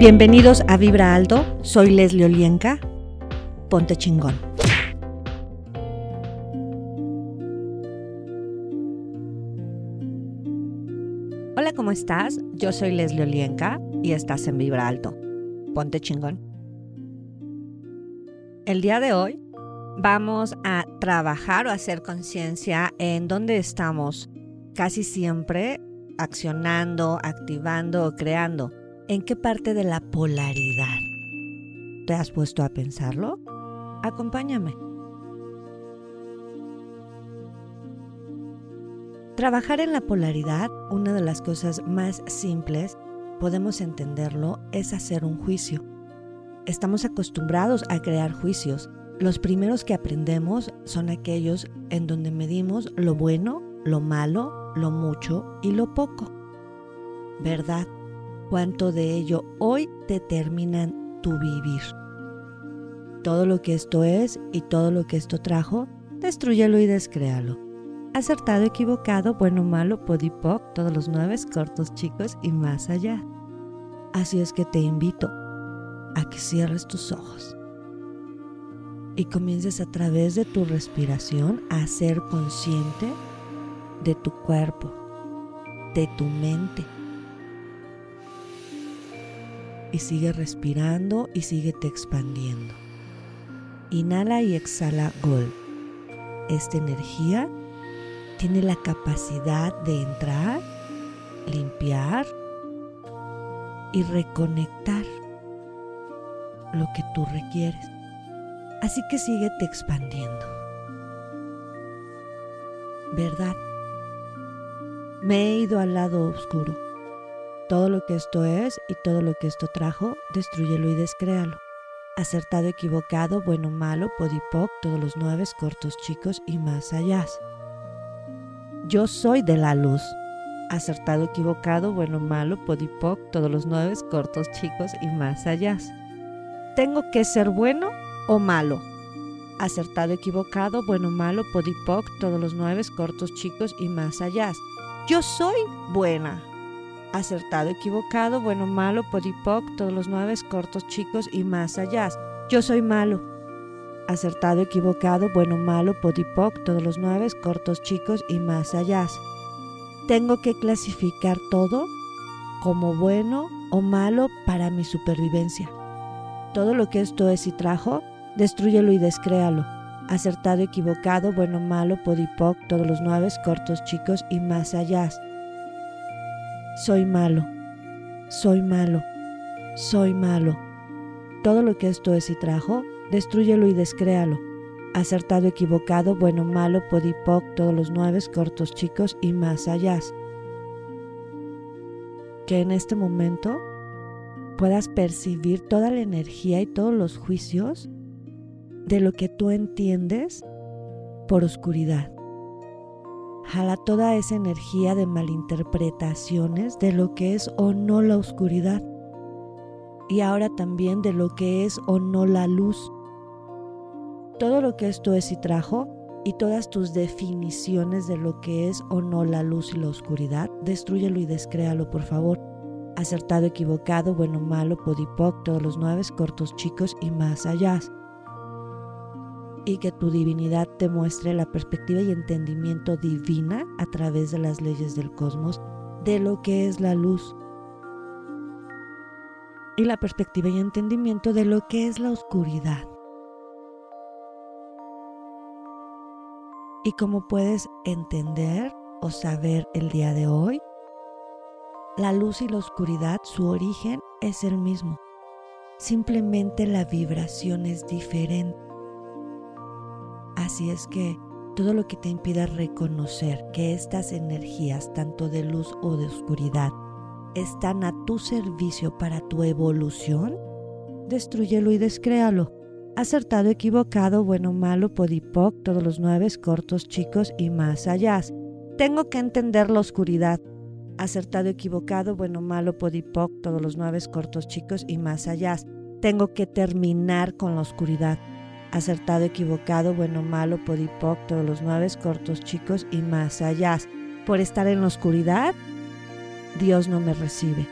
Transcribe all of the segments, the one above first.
Bienvenidos a Vibra Alto, soy Leslie Olienka. Ponte chingón. Hola, ¿cómo estás? Yo soy Leslie Olienka y estás en Vibra Alto. Ponte chingón. El día de hoy vamos a trabajar o hacer conciencia en dónde estamos casi siempre accionando, activando o creando ¿En qué parte de la polaridad? ¿Te has puesto a pensarlo? Acompáñame. Trabajar en la polaridad, una de las cosas más simples, podemos entenderlo, es hacer un juicio. Estamos acostumbrados a crear juicios. Los primeros que aprendemos son aquellos en donde medimos lo bueno, lo malo, lo mucho y lo poco. ¿Verdad? Cuánto de ello hoy determinan tu vivir. Todo lo que esto es y todo lo que esto trajo, destruyelo y descréalo. Acertado, equivocado, bueno, malo, podipoc, todos los nueve, cortos, chicos y más allá. Así es que te invito a que cierres tus ojos y comiences a través de tu respiración a ser consciente de tu cuerpo, de tu mente, y sigue respirando y síguete expandiendo. Inhala y exhala Gol. Esta energía tiene la capacidad de entrar, limpiar y reconectar lo que tú requieres. Así que síguete expandiendo. ¿Verdad? Me he ido al lado oscuro todo lo que esto es y todo lo que esto trajo, destruyelo y descréalo. Acertado, equivocado, bueno, malo, podipoc, todos los nueve, cortos, chicos y más allá. Yo soy de la luz. Acertado, equivocado, bueno, malo, podipoc, todos los nueve, cortos, chicos y más allá. ¿Tengo que ser bueno o malo? Acertado, equivocado, bueno, malo, podipoc, todos los nueve, cortos, chicos y más allá. Yo soy buena acertado, equivocado, bueno, malo, podipoc, todos los nueve, cortos, chicos y más allá. Yo soy malo. Acertado, equivocado, bueno, malo, podipoc, todos los nueve, cortos, chicos y más allá. Tengo que clasificar todo como bueno o malo para mi supervivencia. Todo lo que esto es y trajo, destruyelo y descréalo. Acertado, equivocado, bueno, malo, podipoc, todos los nueve, cortos, chicos y más allá soy malo, soy malo, soy malo. Todo lo que esto es y trajo, destruyelo y descréalo. Acertado, equivocado, bueno, malo, podipoc, todos los nueve, cortos, chicos y más allá. Que en este momento puedas percibir toda la energía y todos los juicios de lo que tú entiendes por oscuridad jala toda esa energía de malinterpretaciones de lo que es o no la oscuridad y ahora también de lo que es o no la luz. Todo lo que esto es y trajo y todas tus definiciones de lo que es o no la luz y la oscuridad, destruyelo y descréalo por favor. Acertado, equivocado, bueno, malo, podipoc, todos los nueve, cortos, chicos y más allá y que tu divinidad te muestre la perspectiva y entendimiento divina a través de las leyes del cosmos de lo que es la luz y la perspectiva y entendimiento de lo que es la oscuridad. Y como puedes entender o saber el día de hoy, la luz y la oscuridad, su origen es el mismo. Simplemente la vibración es diferente. Así es que todo lo que te impida reconocer que estas energías, tanto de luz o de oscuridad, están a tu servicio para tu evolución, destruyelo y descréalo. Acertado, equivocado, bueno, malo, podipoc, todos los nueve, cortos, chicos y más allá. Tengo que entender la oscuridad. Acertado, equivocado, bueno, malo, podipoc, todos los nueve, cortos, chicos y más allá. Tengo que terminar con la oscuridad acertado, equivocado, bueno, malo, podipoc, todos los nueve, cortos, chicos y más allá. Por estar en la oscuridad, Dios no me recibe.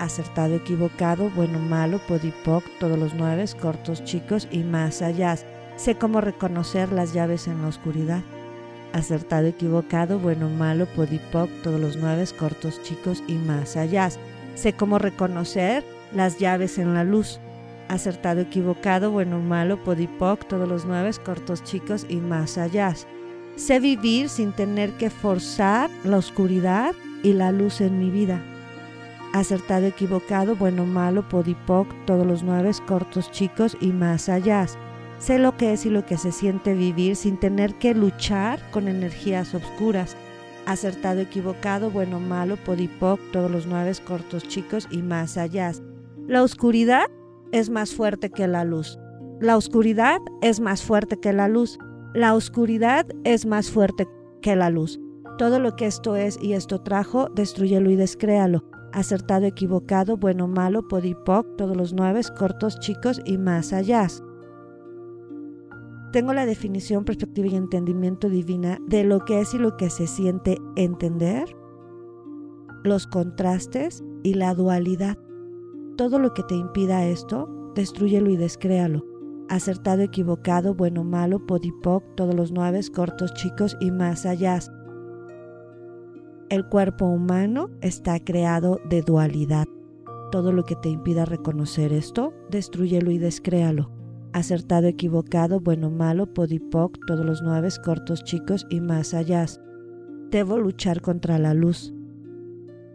acertado, equivocado, bueno, malo, podipoc, todos los nueve, cortos, chicos y más allá. Sé cómo reconocer las llaves en la oscuridad. Acertado, equivocado, bueno, malo, podipoc, todos los nueve, cortos, chicos y más allá. Sé cómo reconocer las llaves en la luz. Acertado, equivocado, bueno, malo, podipoc, todos los nueve, cortos, chicos y más allá. Sé vivir sin tener que forzar la oscuridad y la luz en mi vida acertado, equivocado, bueno, malo, podipoc, todos los nueve, cortos, chicos y más allá. Sé lo que es y lo que se siente vivir sin tener que luchar con energías oscuras. Acertado, equivocado, bueno, malo, podipoc, todos los nueve, cortos, chicos y más allá. La oscuridad es más fuerte que la luz. La oscuridad es más fuerte que la luz. La oscuridad es más fuerte que la luz. Todo lo que esto es y esto trajo, destruyelo y descréalo acertado, equivocado, bueno, malo, podipoc, todos los nueve, cortos, chicos y más allá. Tengo la definición, perspectiva y entendimiento divina de lo que es y lo que se siente entender, los contrastes y la dualidad. Todo lo que te impida esto, destruyelo y descréalo. Acertado, equivocado, bueno, malo, podipoc, todos los nueve, cortos, chicos y más allá el cuerpo humano está creado de dualidad. Todo lo que te impida reconocer esto, destruyelo y descréalo. Acertado, equivocado, bueno, malo, podipoc, todos los nueve, cortos, chicos y más allá. Debo luchar contra la luz.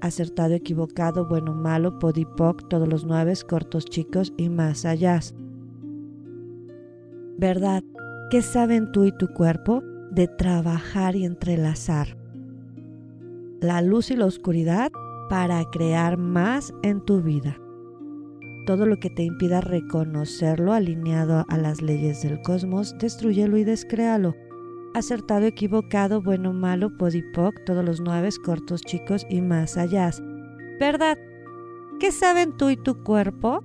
Acertado, equivocado, bueno, malo, podipoc, todos los nueve, cortos, chicos y más allá. ¿Verdad? ¿Qué saben tú y tu cuerpo de trabajar y entrelazar? la luz y la oscuridad para crear más en tu vida. Todo lo que te impida reconocerlo alineado a las leyes del cosmos, destruyelo y descréalo. Acertado, equivocado, bueno, malo, podipoc, todos los nueve, cortos, chicos y más allá. ¿Verdad? ¿Qué saben tú y tu cuerpo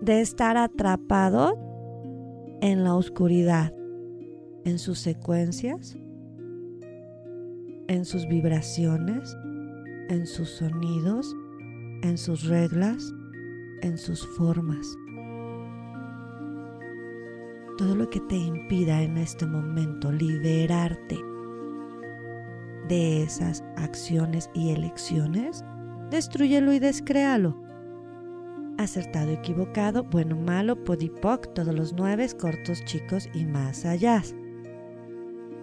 de estar atrapado en la oscuridad, en sus secuencias, en sus vibraciones, en sus sonidos, en sus reglas, en sus formas. Todo lo que te impida en este momento liberarte de esas acciones y elecciones, destruyelo y descréalo. Acertado, equivocado, bueno, malo, podipoc, todos los nueve, cortos, chicos y más allá.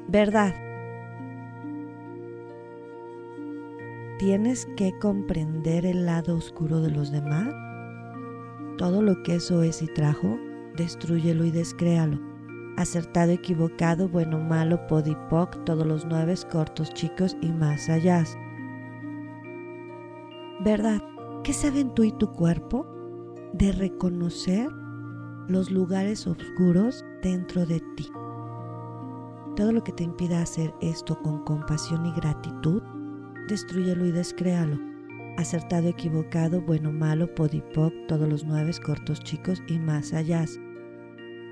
Verdad, tienes que comprender el lado oscuro de los demás. Todo lo que eso es y trajo, destruyelo y descréalo. Acertado, equivocado, bueno, malo, podipoc, todos los nueve cortos, chicos y más allá. ¿Verdad? ¿Qué saben tú y tu cuerpo de reconocer los lugares oscuros dentro de ti? Todo lo que te impida hacer esto con compasión y gratitud destruyelo y descréalo. Acertado, equivocado, bueno, malo, podipoc, todos los nueve, cortos, chicos y más allá.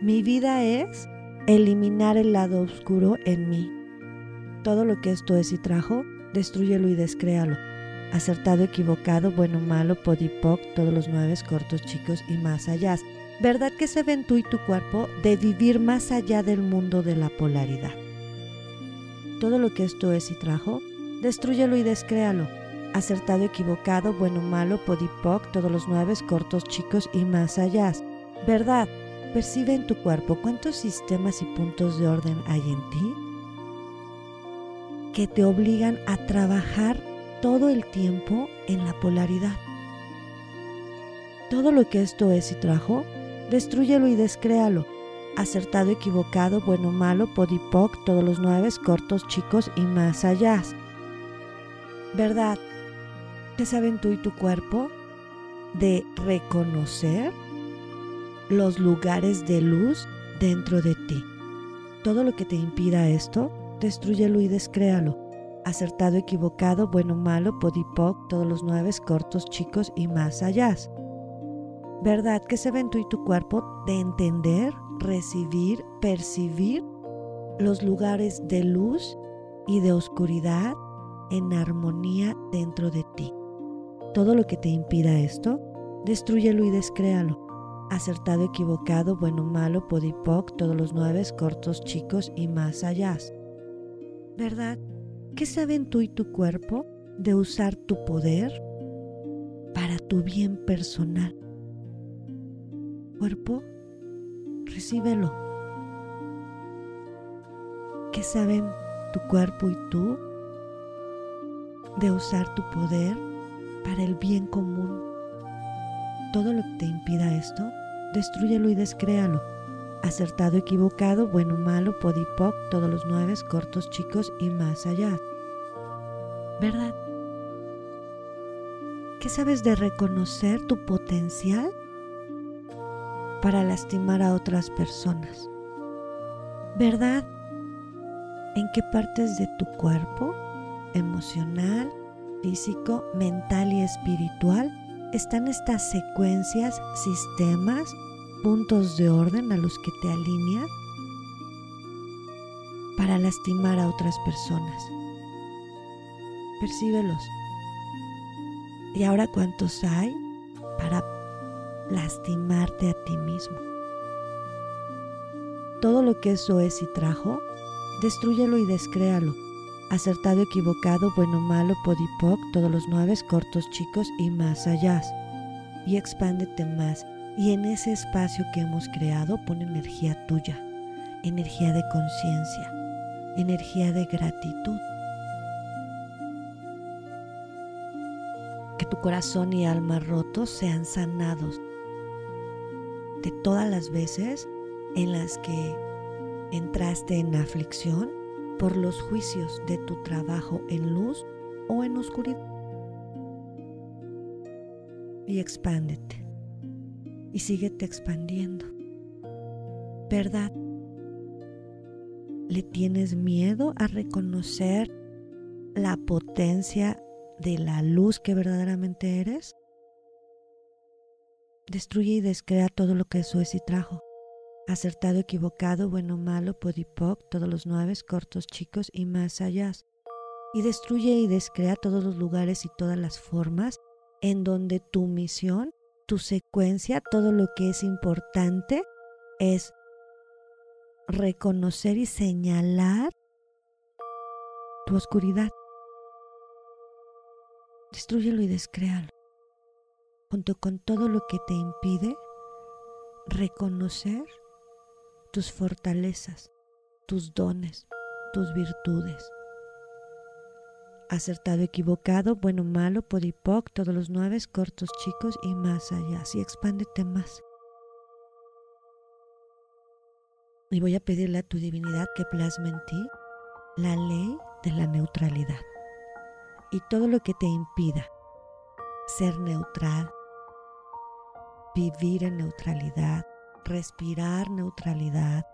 Mi vida es eliminar el lado oscuro en mí. Todo lo que esto es y trajo, destruyelo y descréalo. Acertado, equivocado, bueno, malo, podipoc, todos los nueve, cortos, chicos y más allá. ¿Verdad que se tú y tu cuerpo de vivir más allá del mundo de la polaridad? Todo lo que esto es y trajo, destruyelo y descréalo. Acertado, equivocado, bueno, malo, podipoc, todos los nueve, cortos, chicos y más allá. ¿Verdad? Percibe en tu cuerpo cuántos sistemas y puntos de orden hay en ti que te obligan a trabajar todo el tiempo en la polaridad. Todo lo que esto es y trajo, destruyelo y descréalo. Acertado, equivocado, bueno, malo, podipoc, todos los nueve, cortos, chicos y más allá. ¿verdad? ¿Qué saben tú y tu cuerpo de reconocer los lugares de luz dentro de ti? Todo lo que te impida esto, destruyelo y descréalo. Acertado, equivocado, bueno, malo, podipoc, todos los nueve, cortos, chicos y más allá. ¿Verdad que se ven tú y tu cuerpo de entender, recibir, percibir los lugares de luz y de oscuridad en armonía dentro de ti. Todo lo que te impida esto, destruyelo y descréalo. Acertado, equivocado, bueno, malo, podipoc, todos los nueve, cortos, chicos y más allá. ¿Verdad? ¿Qué saben tú y tu cuerpo de usar tu poder para tu bien personal? Cuerpo, recíbelo. ¿Qué saben tu cuerpo y tú de usar tu poder para el bien común? Todo lo que te impida esto, destruyelo y descréalo. Acertado, equivocado, bueno, malo, podipoc, todos los nueve, cortos, chicos y más allá. ¿Verdad? ¿Qué sabes de reconocer tu potencial para lastimar a otras personas? ¿Verdad? ¿En qué partes de tu cuerpo, emocional, físico, mental y espiritual, están estas secuencias, sistemas, puntos de orden a los que te alineas para lastimar a otras personas. Percíbelos. ¿Y ahora cuántos hay para lastimarte a ti mismo? Todo lo que eso es y trajo, destruyelo y descréalo acertado, equivocado, bueno, malo, podipoc, todos los nueve cortos, chicos y más allá. Y expándete más. Y en ese espacio que hemos creado pon energía tuya, energía de conciencia, energía de gratitud. Que tu corazón y alma rotos sean sanados de todas las veces en las que entraste en aflicción por los juicios de tu trabajo en luz o en oscuridad. Y expándete. Y síguete expandiendo. ¿Verdad? ¿Le tienes miedo a reconocer la potencia de la luz que verdaderamente eres? Destruye y descrea todo lo que eso es y trajo acertado, equivocado, bueno, malo, podipoc, todos los nueve, cortos, chicos y más allá. Y destruye y descrea todos los lugares y todas las formas en donde tu misión, tu secuencia, todo lo que es importante es reconocer y señalar tu oscuridad. Destruyelo y descréalo, junto con todo lo que te impide reconocer tus fortalezas, tus dones, tus virtudes. Acertado, equivocado, bueno, malo, podipoc, todos los nueve, cortos, chicos y más allá. Así expándete más. Y voy a pedirle a tu divinidad que plasme en ti la ley de la neutralidad. Y todo lo que te impida ser neutral, vivir en neutralidad, respirar neutralidad,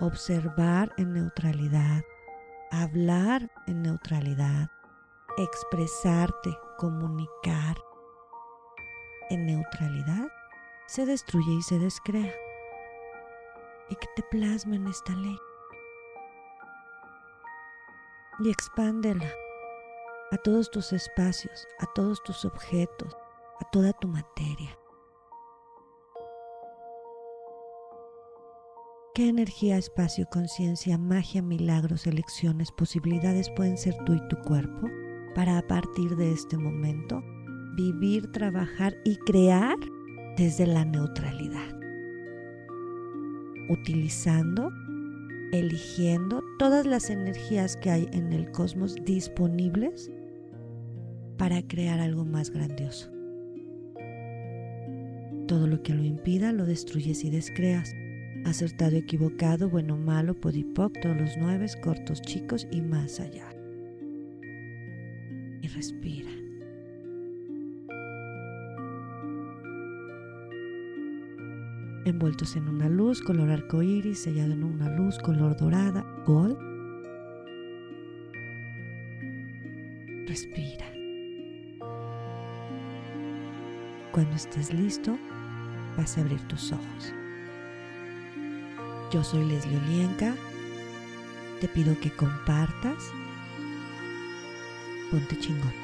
observar en neutralidad, hablar en neutralidad, expresarte, comunicar en neutralidad, se destruye y se descrea. Y que te plasma en esta ley. Y expándela a todos tus espacios, a todos tus objetos, a toda tu materia. ¿Qué energía, espacio, conciencia, magia, milagros, elecciones, posibilidades pueden ser tú y tu cuerpo para a partir de este momento vivir, trabajar y crear desde la neutralidad? Utilizando, eligiendo todas las energías que hay en el cosmos disponibles para crear algo más grandioso. Todo lo que lo impida lo destruyes y descreas acertado, equivocado, bueno, malo, podipoc, todos los nueve, cortos, chicos y más allá. Y respira. Envueltos en una luz color arco iris, sellado en una luz color dorada, gold. Respira. Cuando estés listo, vas a abrir tus ojos. Yo soy Leslie Olienka. Te pido que compartas. Ponte chingón.